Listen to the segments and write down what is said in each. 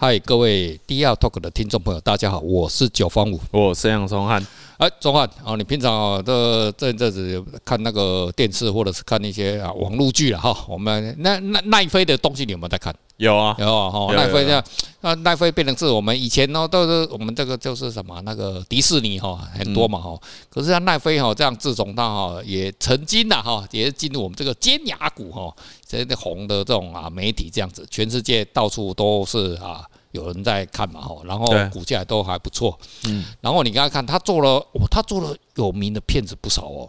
嗨，各位 DR Talk 的听众朋友，大家好，我是九方五，我是杨松汉。哎，宗翰啊，你平常啊，这这阵子看那个电视或者是看一些啊网络剧了哈？我们那那奈飞的东西，你有没有在看？有啊，有啊哈。奈飞这样，那奈飞变成是我们以前呢，都是我们这个就是什么那个迪士尼哈，很多嘛哈。可是像奈飞哈这样自从它哈也曾经呐哈，也进入我们这个尖牙股哈，这红的这种啊媒体这样子，全世界到处都是啊。有人在看嘛吼，然后股价都还不错，嗯，然后你刚刚看他做了，哦，他做了有名的片子不少哦，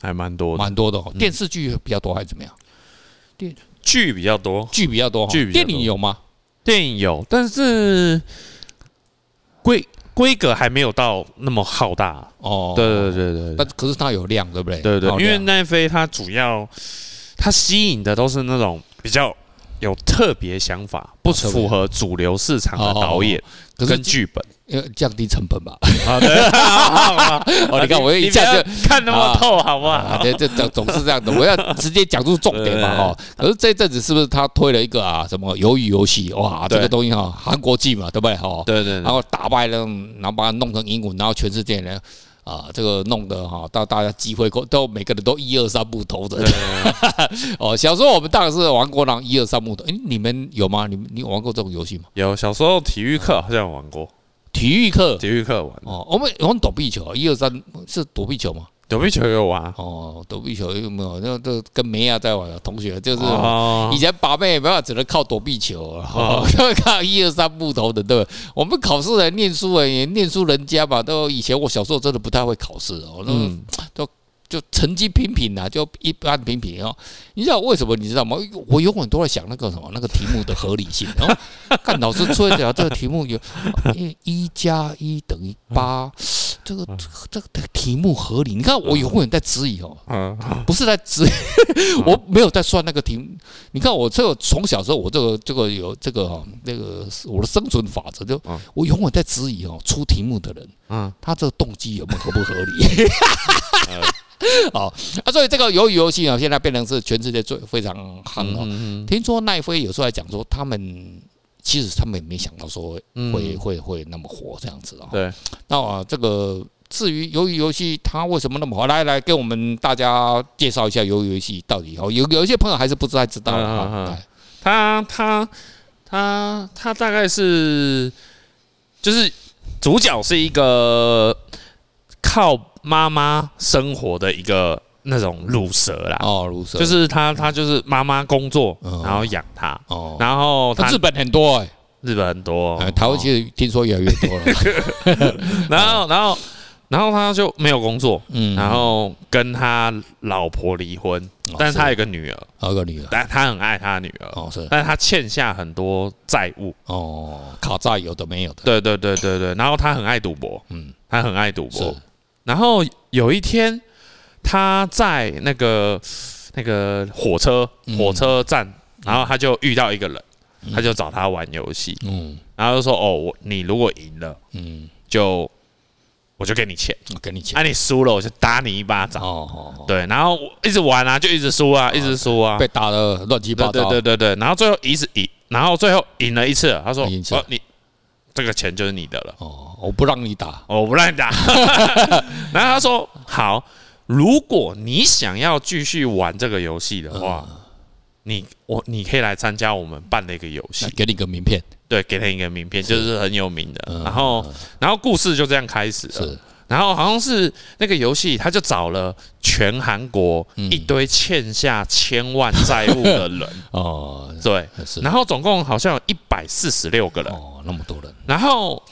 还蛮多，蛮多的哦。电视剧比较多还是怎么样？电剧比较多，剧比较多，剧电影有吗？电影有，但是规规格还没有到那么浩大哦。对对对对，但可是它有量，对不对？对对，因为奈飞它主要它吸引的都是那种比较。有特别想法，不符合主流市场的导演跟剧本，因为降低成本吧。好 的，哦，你看我一下就看那么透，好不好？这这总是这样的，我要直接讲出重点嘛 哈。可是这阵子是不是他推了一个啊什么鱿鱼游戏？哇，这个东西哈，韩国剧嘛，对不对？哈，对对。然后打败了，然后把它弄成英文，然后全世界人。啊，这个弄得哈，到大家机会都每个人都一二三木头的。哦，小时候我们当然是玩过那一二三木头。哎，你们有吗？你们你玩过这种游戏吗？有，小时候体育课好像玩过。体育课，体育课玩。哦，我们玩躲避球，一二三是躲避球吗？躲避球有玩哦，躲避球有没有？那都跟梅亚在玩的同学，就是以前把妹没办法，只能靠躲避球，哦 靠一二三木头的，对不对？我们考试人念书哎，也念书人家嘛，都以前我小时候真的不太会考试哦，那都。就成绩平平呐，就一般平平哦。你知道为什么？你知道吗？我永远都在想那个什么那个题目的合理性。然后看老师出来讲这个题目有一加一等于八，这个这个题目合理？你看我永远在质疑哦，不是在质疑，我没有在算那个题目。你看我这个从小时候我这个这个有这个哈那个我的生存法则，就我永远在质疑哦，出题目的人，嗯，他这个动机有没有合不合理？好 啊，所以这个鱿鱼游戏呢，现在变成是全世界最非常夯哦。听说奈飞有时候来讲说，他们其实他们也没想到说会会会那么火这样子啊。对，那啊，这个至于鱿鱼游戏它为什么那么火，来来给我们大家介绍一下鱿鱼游戏到底哦。有有一些朋友还是不太知道啊。他他他他大概是就是主角是一个靠。妈妈生活的一个那种乳蛇啦，哦，乳蛇。就是他，他就是妈妈工作，然后养他，哦，然后他日本很多哎，日本很多，台湾其实听说越来越多了，然后，然后，然后他就没有工作，嗯，然后跟他老婆离婚，但是他有个女儿，有个女儿，但他很爱他女儿，哦，是，但是他欠下很多债务，哦，卡债有的没有的，对对对对对，然后他很爱赌博，嗯，他很爱赌博。然后有一天，他在那个那个火车火车站，然后他就遇到一个人，他就找他玩游戏，嗯，然后就说：“哦，我你如果赢了，嗯，就我就给你钱，给你钱。啊，你输了我就打你一巴掌。”哦哦，对，然后一直玩啊，就一直输啊，一直输啊，被打的乱七八糟。对对对对，然后最后一直赢，然后最后赢了一次，他说：“哦，你这个钱就是你的了。”哦。我不让你打，我不让你打。然后他说：“好，如果你想要继续玩这个游戏的话，你我你可以来参加我们办的一个游戏，给你个名片。对，给他一个名片，就是很有名的。然后，然后故事就这样开始了。然后好像是那个游戏，他就找了全韩国一堆欠下千万债务的人。哦，对，然后总共好像有一百四十六个人。哦，那么多人。然后。”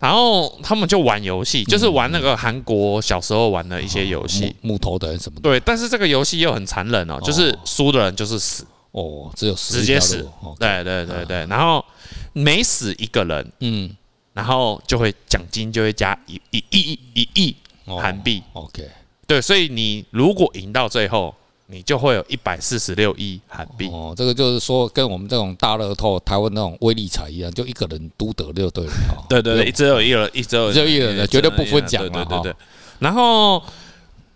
然后他们就玩游戏，就是玩那个韩国小时候玩的一些游戏，木头的什么的。对，但是这个游戏又很残忍哦，就是输的人就是死哦，只有死，直接死。对对对对，然后每死一个人，嗯，然后就会奖金就会加一一亿一亿韩币。OK，对，所以你如果赢到最后。你就会有一百四十六亿韩币哦，这个就是说跟我们这种大乐透、台湾那种威力彩一样，就一个人独得六对了。对对 对，只有一人，一只有只有一人的，绝对不分奖嘛。对对对。然后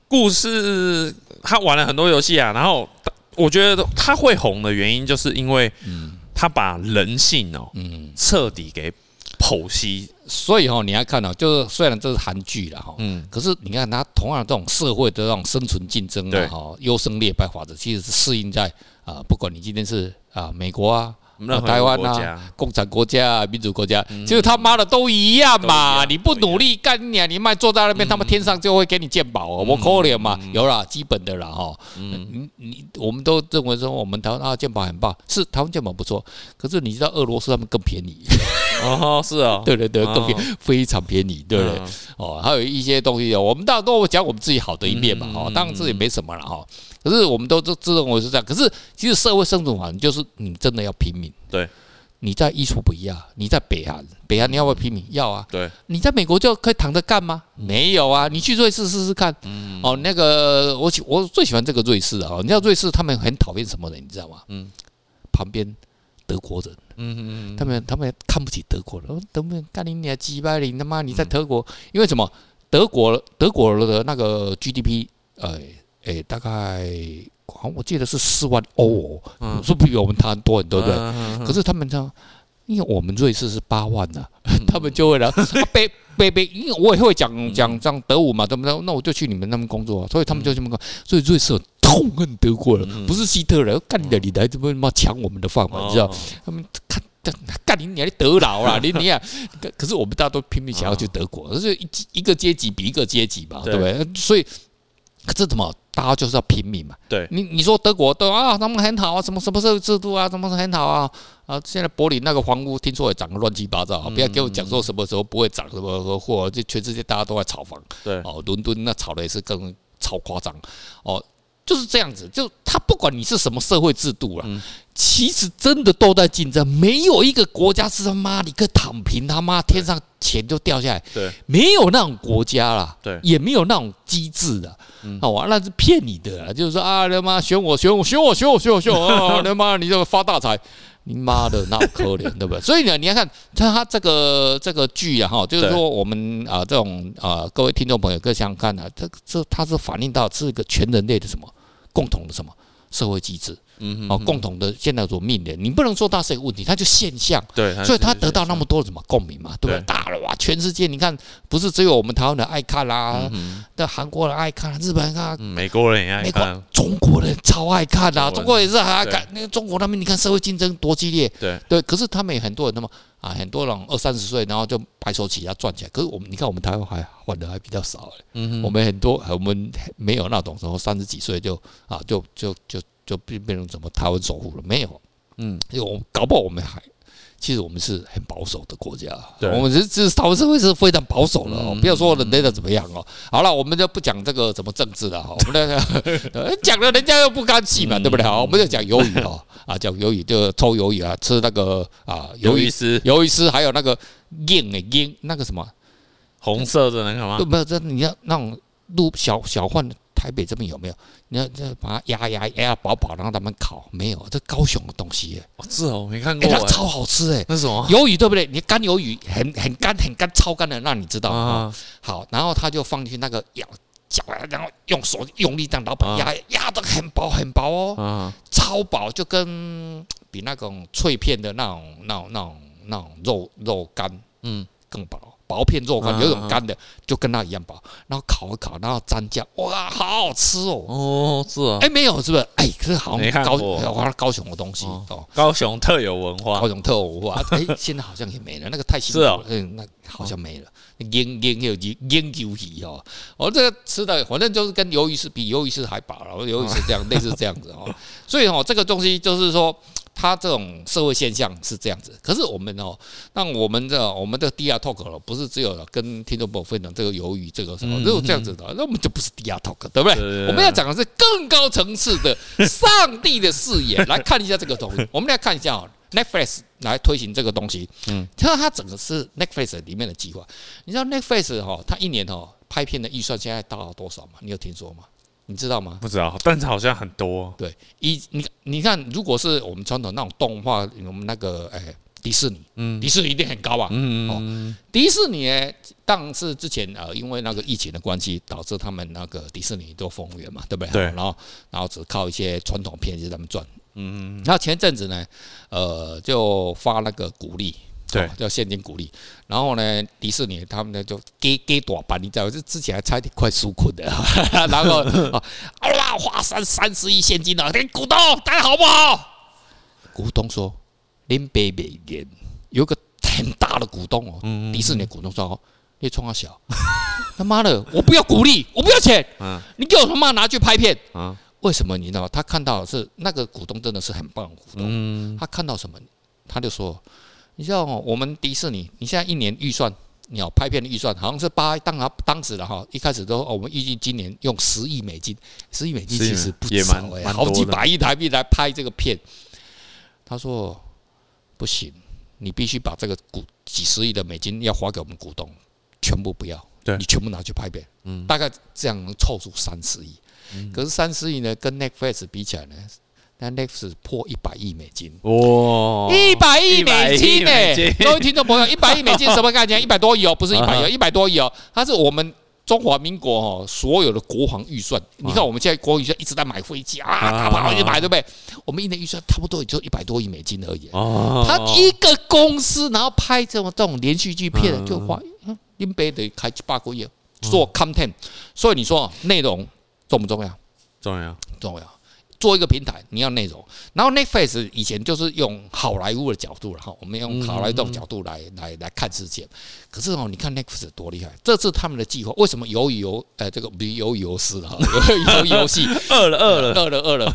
故事他玩了很多游戏啊，然后我觉得他会红的原因，就是因为他把人性哦，嗯，彻底给剖析。所以哈，你要看哦，就是虽然这是韩剧了哈，嗯，可是你看他同样这种社会的这种生存竞争啊，哈，优胜劣败法则，其实是适应在啊，不管你今天是啊美国啊。台湾啊，共产国家、啊、民主国家，其实他妈的都一样嘛！你不努力干你啊，你卖坐在那边，他们天上就会给你鉴宝哦，我可怜嘛，有啦，基本的啦哈。你你我们都认为说我们台湾啊鉴宝很棒，是台湾鉴宝不错，可是你知道俄罗斯他们更便宜哦，是啊，对对对，更便宜，非常便宜，对不对？哦，还有一些东西，我们大家都讲我们自己好的一面嘛，哦，当然这也没什么了哈。可是我们都都自认为是这样，可是其实社会生存环境就是你真的要拼命。对，你在衣橱不一样，你在北韩，北韩你要不要拼命？要啊。对，你在美国就可以躺着干吗？没有啊，你去瑞士试试看。嗯。哦，那个我喜我最喜欢这个瑞士啊，你知道瑞士他们很讨厌什么人？你知道吗？嗯。旁边德国人。嗯嗯嗯。他们他们看不起德国人，德国人干你娘鸡巴你他妈你在德国，因为什么？德国德国的那个 GDP，呃。诶，大概好我记得是四万欧哦，是比我们台湾多很多，对不对？可是他们这样，因为我们瑞士是八万呐，他们就会来北北北，因为我也会讲讲这样德语嘛，对不对？那我就去你们那边工作，所以他们就这么讲。所以瑞士痛恨德国人，不是希特勒干你的，你来这边嘛抢我们的饭碗，你知道？他们看干你 你还得劳啦，你你啊，可是我们大家都拼命想要去德国，就是一一个阶级比一个阶级嘛，对不对？所以可是怎么？大家就是要拼命嘛。对，你你说德国都啊，他们很好啊，什么什么社会制度啊，什么很好啊啊！现在柏林那个房屋听说也涨得乱七八糟，不要给我讲说什么时候不会涨，什么货，就全世界大家都在炒房。对，哦，伦敦那炒的也是更超夸张哦，就是这样子。就他不管你是什么社会制度了，其实真的都在竞争，没有一个国家是他妈你可以躺平，他妈天上钱就掉下来。对，没有那种国家啦，对，也没有那种机制的。哦，那是骗你的，就是说啊，他妈选我，选我，选我，选我，选我，选我，啊，他妈你这个发大财，你妈的那可怜，对不对？所以呢，你要看他他这个这个剧啊，哈，就是说我们啊这种啊各位听众朋友各想想看啊，这这他是反映到是一个全人类的什么共同的什么社会机制。嗯，哦，共同的现在所面临，你不能说它是一个问题，它就现象。对，所以它得到那么多的什么共鸣嘛，对不对？大了哇，全世界你看，不是只有我们台湾人爱看啦，那韩国人爱看，日本人看，美国人也爱看，中国人超爱看呐，中国也是很爱看。那个中国他们，你看社会竞争多激烈，对对。可是他们也很多人，那么啊，很多人二三十岁，然后就白手起家赚起来。可是我们，你看我们台湾还换的还比较少，嗯，我们很多我们没有那种什么三十几岁就啊，就就就。就变变成什么台湾首富了没有？嗯，因为我们搞不好我们还，其实我们是很保守的国家。对，我们这这台湾社会是非常保守的哦。不要说人类的怎么样哦。好了，我们就不讲这个怎么政治了哈。我们那个讲了，人家又不甘心嘛，对不对？好，我们就讲鱿鱼哦。啊，讲鱿鱼就抽鱿鱼啊，吃那个啊鱿鱼丝，鱿鱼丝还有那个硬的硬那个什么红色的那个吗？没有，这你要那种路小小贩。台北这边有没有？你要这把它压压压饱饱，然后他们烤，没有。这高雄的东西，哦，是哦，没看过，它超好吃哎。那什么？鱿鱼对不对？你干鱿鱼很很干很干超干的，那你知道哦？好，然后他就放进去那个咬搅，然后用手用力这样，然后把压压的很薄很薄哦，超薄，就跟比那种脆片的那种那种那种那种肉肉干嗯更薄。薄片肉干，有种干的，就跟它一样薄，然后烤一烤，然后蘸酱，哇，好好吃哦！哦，是啊，哎，没有，是不是？哎，可是好像高，哇，高雄的东西哦，高雄特有文化，高雄特有文化，哎，现在好像也没了，那个太辛苦了，嗯，那好像没了，腌腌有腌腌牛皮哦，我这个吃的，反正就是跟鱿鱼丝比，鱿鱼丝还薄了，鱿鱼丝这样，类似这样子哦，所以哦，这个东西就是说。他这种社会现象是这样子，可是我们哦，那我们的我们的 DR Talk 了，不是只有跟听众朋友分享这个鱿鱼这个什么，如果这样子的，那我们就不是 DR Talk，对不对？我们要讲的是更高层次的上帝的视野 来看一下这个东西。我们来看一下哦，Netflix 来推行这个东西，嗯，其实它整个是 Netflix 里面的计划。你知道 Netflix 哈，它一年哦拍片的预算现在达到多少吗？你有听说吗？你知道吗？不知道，但是好像很多。对，一你你看，如果是我们传统那种动画，我们那个哎、欸，迪士尼，嗯，迪士尼一定很高吧？嗯哦，迪士尼诶，当是之前呃，因为那个疫情的关系，导致他们那个迪士尼都封园嘛，对不对？对。然后然后只靠一些传统片，就他们赚嗯嗯。那前阵子呢，呃，就发那个股利，对，叫现金股利。然后呢，迪士尼他们呢就给给多少你知道，就之前还差点快输困的。然后啊，哇，花三三十亿现金了，给股东，大家好不好？股东说：“林北北连有个很大的股东哦，迪士尼的股东说。”你冲他小，他妈的！我不要鼓励，我不要钱，你给我他妈拿去拍片，为什么？你知道吗？他看到的是那个股东真的是很棒的股东，他看到什么？他就说：“你知道我们迪士尼，你现在一年预算，你要拍片的预算好像是八，当然当时的哈，一开始都我们预计今年用十亿美金，十亿美金其实不少哎，好几百亿台币来拍这个片。”他说：“不行，你必须把这个股几十亿的美金要花给我们股东。”全部不要，你全部拿去拍片，大概这样能凑出三十亿。可是三十亿呢，跟 Netflix 比起来呢，那 Netflix 破一百亿美金，哇，一百亿美金呢！各位听众朋友，一百亿美金 什么概念？一百多亿哦，不是一百亿，一百多亿哦，它是我们中华民国哦所有的国防预算。你看我们现在国防预算一直在买飞机啊，打炮一买，对不对？我们一年预算差不多也就一百多亿美金而已。哦，他一个公司然后拍这么这种连续剧片就花。林北得开七八个月做 content，所以你说内容重不重要？重要，重要。做一个平台，你要内容。然后 Netflix 以前就是用好莱坞的角度了哈，我们用好莱坞这种角度来来来看世界。可是哦，你看 Netflix 多厉害！这次他们的计划，为什么鱿鱼游呃这个不是鱿鱼游戏哈，鱿鱼游戏饿了饿了饿了饿了。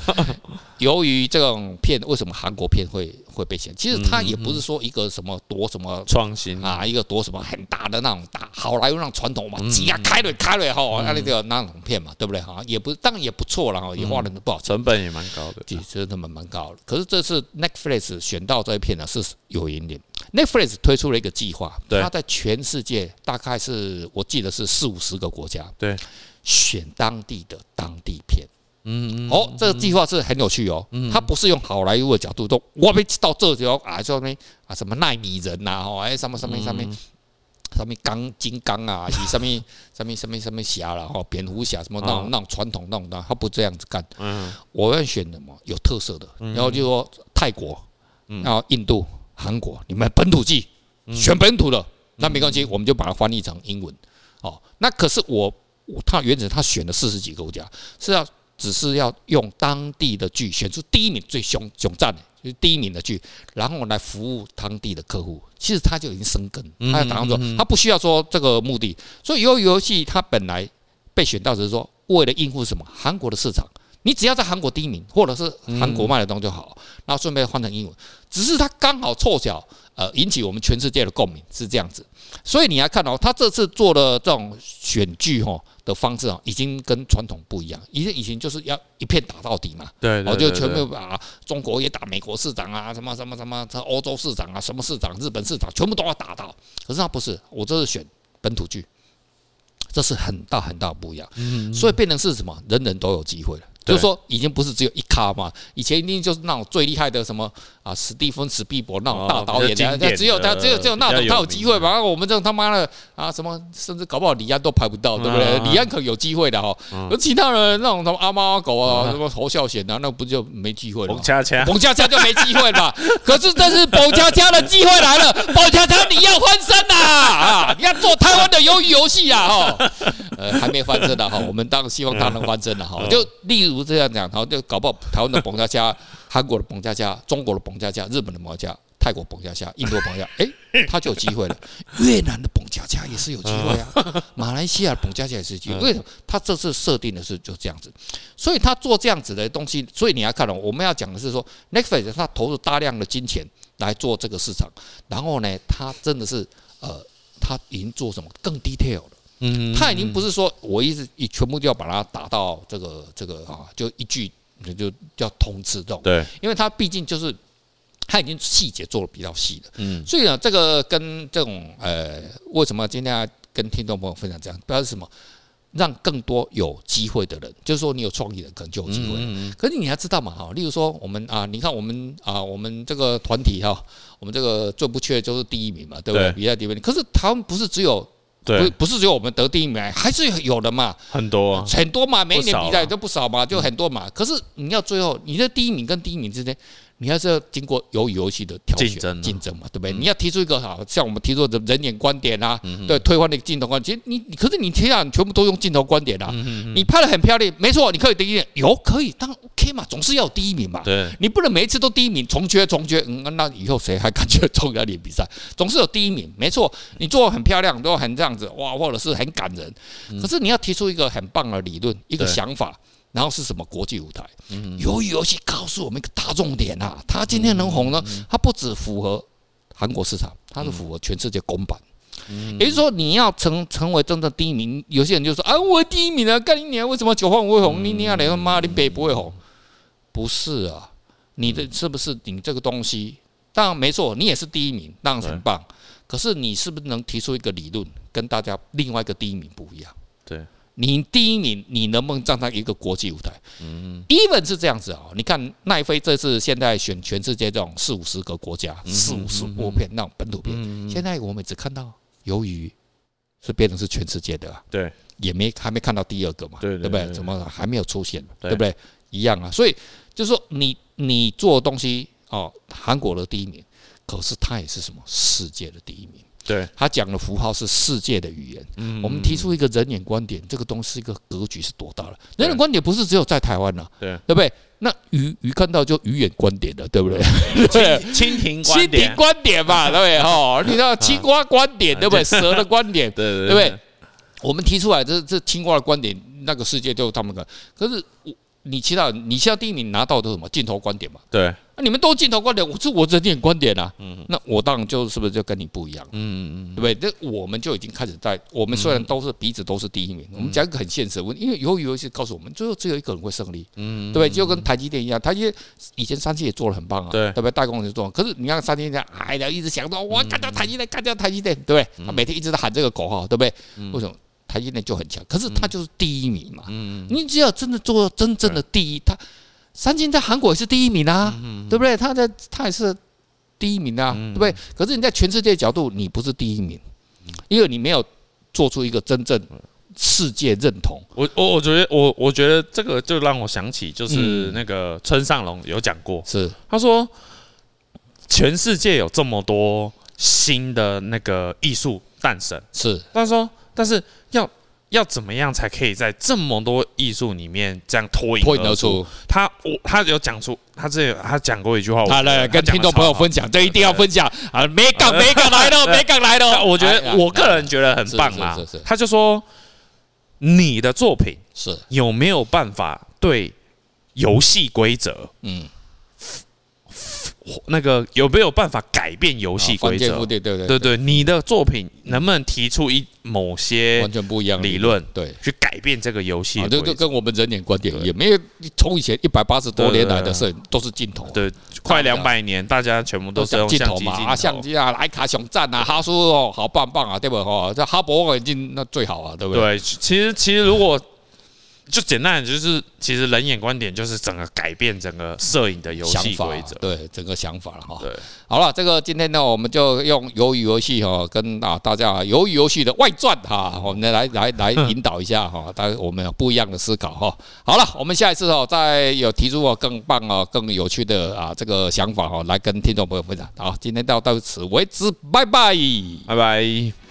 由于这种片，为什么韩国片会会被选？其实它也不是说一个什么多什么创新啊，一个多什么很大的那种大好莱坞那种传统嘛，挤啊开了开了哈，那那个那种片嘛，对不对哈？也不当然也不错了哈，也花了不少成本也蛮高的，其实成本蛮高的。可是这次 Netflix 选到这一片呢，是有原因。Netflix 推出了一个计划，它在全世界大概是我记得是四五十个国家，对，选当地的当地片。嗯，哦，这个计划是很有趣哦。它不是用好莱坞的角度，都我没到这条啊，说那啊什么奈米人呐，哦，哎什么什么什么什么钢金刚啊，以什么 什么什么什么侠了，哈，蝙蝠侠什么那种那种传统那种的，他不这样子干。嗯，我要选什么有特色的，然后就说泰国，然后印度、韩国，你们本土剧选本土的，那没关系，我们就把它翻译成英文。哦，那可是我，他原则他选了四十几个国家，是要。只是要用当地的剧选出第一名最凶凶战的，就是第一名的剧，然后来服务当地的客户。其实他就已经生根，他要打工说，他不需要说这个目的。所以鱿鱼游戏它本来被选到只是说为了应付什么韩国的市场，你只要在韩国第一名，或者是韩国卖的东西就好，然后顺便换成英文。只是它刚好凑巧，呃，引起我们全世界的共鸣是这样子。所以你来看哦，他这次做的这种选剧哈的方式啊，已经跟传统不一样。以前以前就是要一片打到底嘛，对，我就全部把中国也打，美国市场啊，什么什么什么，这欧洲市场啊，什么市场，日本市场，全部都要打到。可是他不是，我这是选本土剧，这是很大很大不一样。所以变成是什么，人人都有机会了。就是说，已经不是只有一咖嘛，以前一定就是那种最厉害的什么啊，史蒂芬史匹伯那种大导演，只有他，只有只有那种他有机会吧？我们这种他妈的啊，什么甚至搞不好李安都拍不到，对不对？李安可有机会的哈，而其他人那种什么阿猫阿狗啊，什么侯孝贤啊，那不就没机会了？澎恰恰，澎恰恰就没机会了。可是这是澎恰恰的机会来了，澎恰恰你要翻身呐啊！你要做台湾的鱿鱼游戏啊哈，呃，还没翻身的哈，我们当然希望他能翻身了哈，就例如。不这样讲，然后就搞不好台湾的澎恰恰、韩国的澎恰恰、中国的澎恰恰、日本的澎恰恰、泰国澎恰恰、印度的澎恰恰，哎，他就有机会了。越南的澎恰恰也是有机会啊，马来西亚的澎恰恰也是有机会。为什么？他这次设定的是就这样子，所以他做这样子的东西，所以你要看了，我们要讲的是说，Netflix 他投入大量的金钱来做这个市场，然后呢，他真的是呃，他已经做什么更 detail 了。嗯，他已经不是说我一直一全部就要把它打到这个这个啊，就一句就叫通吃这种。对，因为它毕竟就是它已经细节做的比较细了。嗯，所以呢，这个跟这种呃，为什么今天要跟听众朋友分享这样？不知道是什么，让更多有机会的人，就是说你有创意的可能就有机会。嗯，可是你还知道嘛？哈，例如说我们啊，你看我们啊，我们这个团体哈，我们这个最不缺的就是第一名嘛，对不对？比赛第一名。可是他们不是只有。对，不不是只有我们得第一名，还是有的嘛，很多很多嘛，每一年比赛都不少嘛，就很多嘛。可是你要最后你的第一名跟第一名之间。你还是要经过鱿鱼游戏的挑选竞争嘛，对不对？你要提出一个好像我们提出的人眼观点啊，对，推翻那个镜头观点。其实你你可是你天啊，你全部都用镜头观点啊，你拍的很漂亮，没错，你可以第一名，有可以，当然 OK 嘛，总是要有第一名嘛。对，你不能每一次都第一名，重缺重缺，嗯，那以后谁还敢去中央联比赛？总是有第一名，没错，你做的很漂亮，都很这样子哇，或者是很感人。可是你要提出一个很棒的理论，一个想法。然后是什么国际舞台？鱿鱼游戏告诉我们一个大重点啊，它今天能红呢，它不只符合韩国市场，它是符合全世界公版。也就是说，你要成成为真正第一名，有些人就说啊，我第一名啊，干你娘，为什么九号会红？你你要你妈，你北不会红？不是啊，你的是不是你这个东西？当然没错，你也是第一名，当然很棒。可是你是不是能提出一个理论，跟大家另外一个第一名不一样？对。你第一名，你能不能站上一个国际舞台？嗯，even 是这样子啊。你看奈飞这次现在选全世界这种四五十个国家，四五十部片那种本土片，现在我们只看到鱿鱼是变成是全世界的，对，也没还没看到第二个嘛，对不对？怎么还没有出现？对不对？一样啊。所以就是说，你你做东西哦，韩国的第一名，可是他也是什么世界的第一名。对，他讲的符号是世界的语言。嗯，我们提出一个人眼观点，这个东西一个格局是多大了？人眼观点不是只有在台湾了，对，对不对？那鱼鱼看到就鱼眼观点了，对不对？蜻蜓蜻蜓观点嘛，对不对？哈，你知道青蛙观点，对不对？蛇的观点，对对对，我们提出来这这青蛙的观点，那个世界就是他们的。可是我。你其他，你现在第一名拿到的什么镜头观点嘛？对，那你们都镜头观点，我是我这点观点啊。嗯，那我当然就是不是就跟你不一样？嗯嗯嗯，对不对？这我们就已经开始在，我们虽然都是彼此都是第一名，我们讲一个很现实的问题，因为鱿鱼游戏告诉我们，最后只有一个人会胜利。嗯，对不对？就跟台积电一样，台积电以前三星也做的很棒啊，对，对不对？代工也做，可是你看三星这样，哎呀，一直想着我干掉台积电，干掉台积电，对不对？他每天一直在喊这个口号，对不对？为什么？台积电就很强，可是他就是第一名嘛。嗯，你只要真的做真正的第一，他三金在韩国也是第一名啊，对不对？他在他也是第一名啊，对不对？可是你在全世界角度，你不是第一名，因为你没有做出一个真正世界认同。我我我觉得我我觉得这个就让我想起，就是那个村上隆有讲过，是他说全世界有这么多新的那个艺术诞生，是他说。但是要要怎么样才可以在这么多艺术里面这样脱颖而出？他我他有讲出他这他讲过一句话，我来跟听众朋友分享，这一定要分享啊！没港没港来了，没港来了。我觉得我个人觉得很棒啊！他就说你的作品是有没有办法对游戏规则嗯。那个有没有办法改变游戏规则？对对对对对，你的作品能不能提出一某些完全不一样的理论？对，去改变这个游戏。就就跟我们人眼观点也没有，从以前一百八十多年来的摄影都是镜头。对，快两百年，大家全部都是用镜头嘛，啊，相机啊，徠卡熊赞啊，哈苏哦，好棒棒啊，对不？哦，这哈勃望远镜那最好啊，对不对？对，其实其实如果。就简单的就是，其实人眼观点就是整个改变整个摄影的游戏规则，对整个想法了哈。对，好了，这个今天呢，我们就用鱿鱼游戏哈，跟啊大家鱿鱼游戏的外传哈，我们来来来引导一下哈，大家我们有不一样的思考哈。好了，我们下一次哦，再有提出哦更棒哦更有趣的啊这个想法哈，来跟听众朋友分享。好，今天到到此为止，拜拜，拜拜。